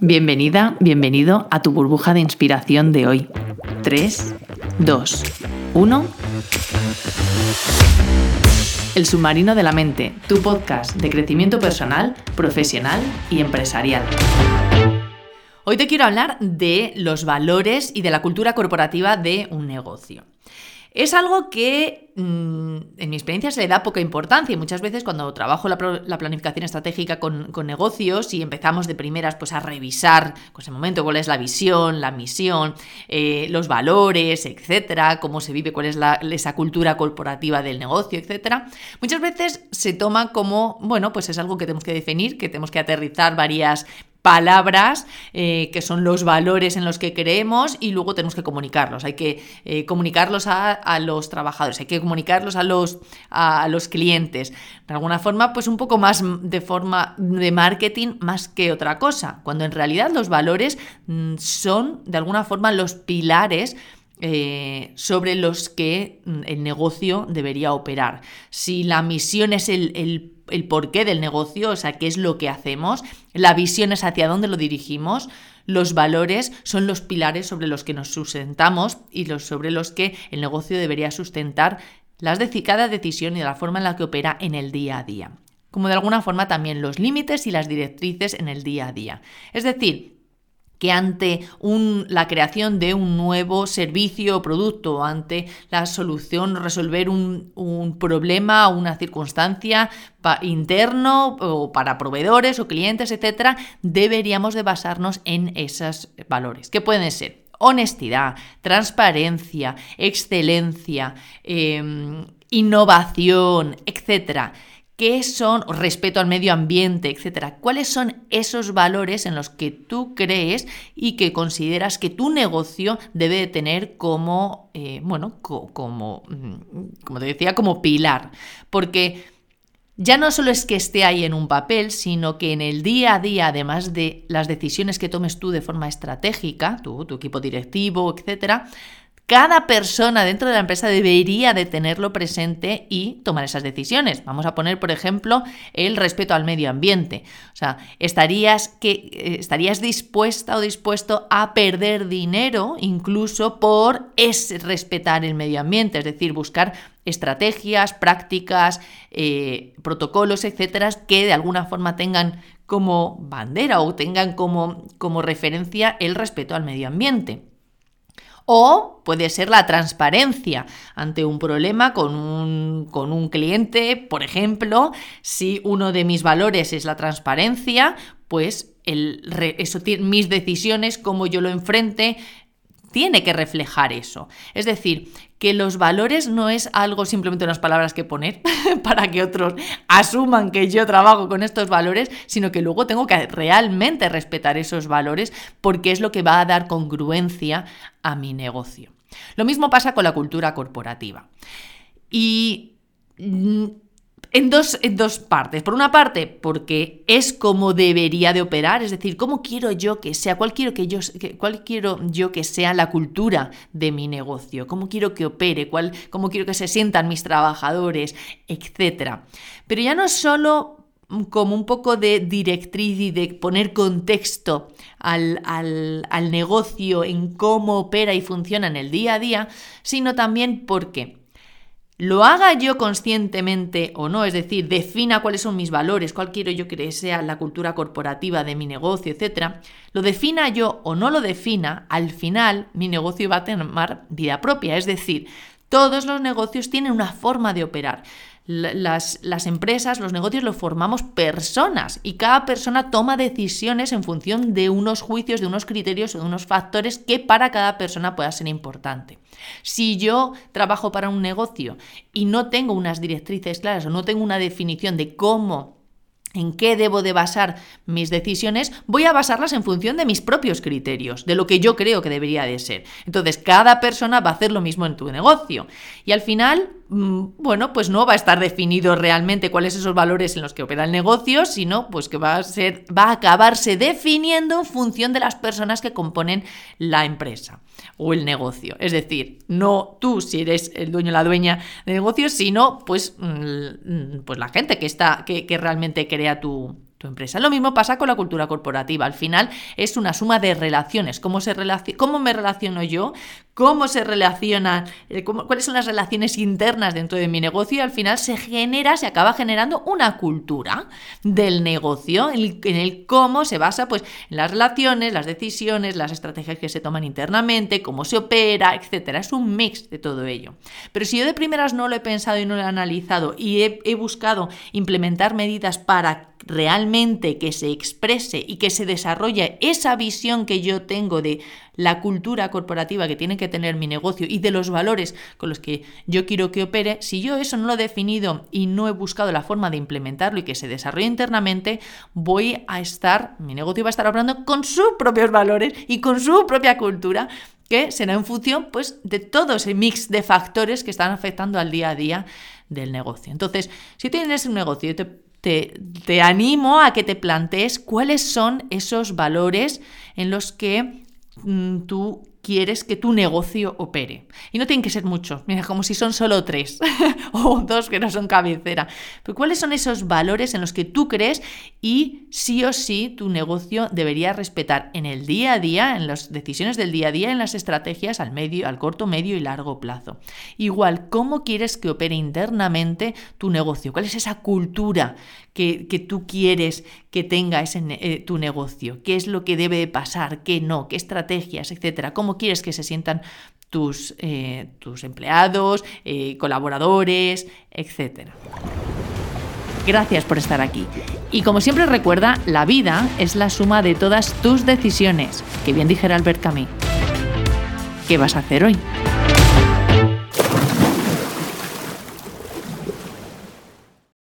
Bienvenida, bienvenido a tu burbuja de inspiración de hoy. 3, 2, 1. El submarino de la mente, tu podcast de crecimiento personal, profesional y empresarial. Hoy te quiero hablar de los valores y de la cultura corporativa de un negocio. Es algo que mm, en mi experiencia se le da poca importancia y muchas veces cuando trabajo la, planificación estratégica con, negocios y empezamos de primeras pues, a revisar pues, ese momento cuál es la visión, la misión, eh, los valores, etcétera, cómo se vive, cuál es esa cultura corporativa del negocio, etcétera, muchas veces se toma como, bueno, pues es algo que tenemos que definir, que tenemos que aterrizar varias palabras eh, que son los valores en los que creemos y luego tenemos que comunicarlos. Hay que eh, comunicarlos a, los trabajadores, hay que comunicarlos a los, a los clientes. De alguna forma, pues un poco más de forma de marketing más que otra cosa, cuando en realidad los valores mm, son de alguna forma los pilares eh, sobre los que mm, el negocio debería operar. Si la misión es el el porqué del negocio, o sea, qué es lo que hacemos, la visión es hacia dónde lo dirigimos, los valores son los pilares sobre los que nos sustentamos y los sobre los que el negocio debería sustentar las de cada decisión y la forma en la que opera en el día a día. Como de alguna forma también los límites y las directrices en el día a día. Es decir, que ante la creación de un nuevo servicio o producto, ante la solución, resolver un, problema, una circunstancia interno o para proveedores o clientes, etcétera, deberíamos de basarnos en esos valores. ¿Qué pueden ser? Honestidad, transparencia, excelencia, em, innovación, etcétera qué son, respeto al medio ambiente, etcétera. ¿Cuáles son esos valores en los que tú crees y que consideras que tu negocio debe tener como, eh, bueno, como, mm, como te decía, como pilar? Porque ya no solo es que esté ahí en un papel, sino que en el día a día, además de las decisiones que tomes tú de forma estratégica, tú, tu equipo directivo, etcétera, cada persona dentro de la empresa debería de tenerlo presente y tomar esas decisiones. Vamos a poner, por ejemplo, el respeto al medio ambiente. O sea, ¿estarías, que, eh, estarías dispuesta o dispuesto a perder dinero incluso por es respetar el medio ambiente? Es decir, buscar estrategias, prácticas, eh, protocolos, etcétera, que de alguna forma tengan como bandera o tengan como, como referencia el respeto al medio ambiente. O puede ser la transparencia ante un problema con un, con un cliente, por ejemplo, si uno de mis valores es la transparencia, pues el, mis decisiones, cómo yo lo enfrente, tiene que reflejar eso. Es decir, que los valores no es algo simplemente unas palabras que poner para que otros asuman que yo trabajo con estos valores, sino que luego tengo que realmente respetar esos valores porque es lo que va a dar congruencia a mi negocio. Lo mismo pasa con la cultura corporativa. Y mm, en dos, en dos, partes. Por una parte, porque es como debería de operar, es decir, cómo quiero yo que sea, cuál quiero, que yo, cuál quiero yo que sea la cultura de mi negocio, cómo quiero que opere, cuál, cómo quiero que se sientan mis trabajadores, etc. Pero ya no solo como un poco de directriz y de poner contexto al, al, al negocio en cómo opera y funciona en el día a día, sino también porque lo haga yo conscientemente o no, es decir, defina cuáles son mis valores, cuál quiero yo que sea la cultura corporativa de mi negocio, etc., lo defina yo o no lo defina, al final mi negocio va a tener vida propia, es decir, todos los negocios tienen una forma de operar las, las, empresas, los negocios los formamos personas y cada persona toma decisiones en función de unos juicios, de unos criterios o de unos factores que para cada persona pueda ser importante. Si yo trabajo para un negocio y no tengo unas directrices claras o no tengo una definición de cómo en qué debo de basar mis decisiones, voy a basarlas en función de mis propios criterios, de lo que yo creo que debería de ser. Entonces, cada persona va a hacer lo mismo en tu negocio. Y al final, bueno, pues no va a estar definido realmente cuáles son esos valores en los que opera el negocio, sino pues que va a ser, va a acabarse definiendo en función de las personas que componen la empresa o el negocio. Es decir, no tú si eres el dueño o la dueña del negocio, sino pues, mm, pues la gente que está, que, que realmente crea tu, tu empresa. Lo mismo pasa con la cultura corporativa. Al final es una suma de relaciones. ¿Cómo, se cómo me relaciono yo? ¿Cómo se relacionan? Eh, ¿Cuáles son las relaciones internas dentro de mi negocio? Y al final se genera, se acaba generando una cultura del negocio en el, cómo se basa pues, en las relaciones, las decisiones, las estrategias que se toman internamente, cómo se opera, etc. Es un mix de todo ello. Pero si yo de primeras no lo he pensado y no lo he analizado y he buscado implementar medidas para realmente que se exprese y que se desarrolle esa visión que yo tengo de la cultura corporativa que tiene que tener mi negocio y de los valores con los que yo quiero que opere, si yo eso no lo he definido y no he buscado la forma de implementarlo y que se desarrolle internamente, voy a estar, mi negocio va a estar operando con sus propios valores y con su propia cultura que será en función pues, de todo ese mix de factores que están afectando al día a día del negocio. Entonces, si tienes un negocio y te te, animo a que te plantees cuáles son esos valores en los que mm, tú quieres que tu negocio opere. Y no tienen que ser muchos, mira, como si son solo tres o dos que no son cabecera. Pero ¿cuáles son esos valores en los que tú crees y sí o sí tu negocio debería respetar en el día a día, en las decisiones del día a día, en las estrategias al medio, al corto, medio y largo plazo? Igual, ¿cómo quieres que opere internamente tu negocio? ¿Cuál es esa cultura que, tú quieres que tenga ese, eh, tu negocio? ¿Qué es lo que debe pasar? ¿Qué no? ¿Qué estrategias? Etcétera. ¿Cómo quieres que se sientan tus, eh, tus empleados, eh, colaboradores, etcétera. Gracias por estar aquí. Y como siempre recuerda, la vida es la suma de todas tus decisiones, que bien dijera Albert Camus. ¿Qué vas a hacer hoy?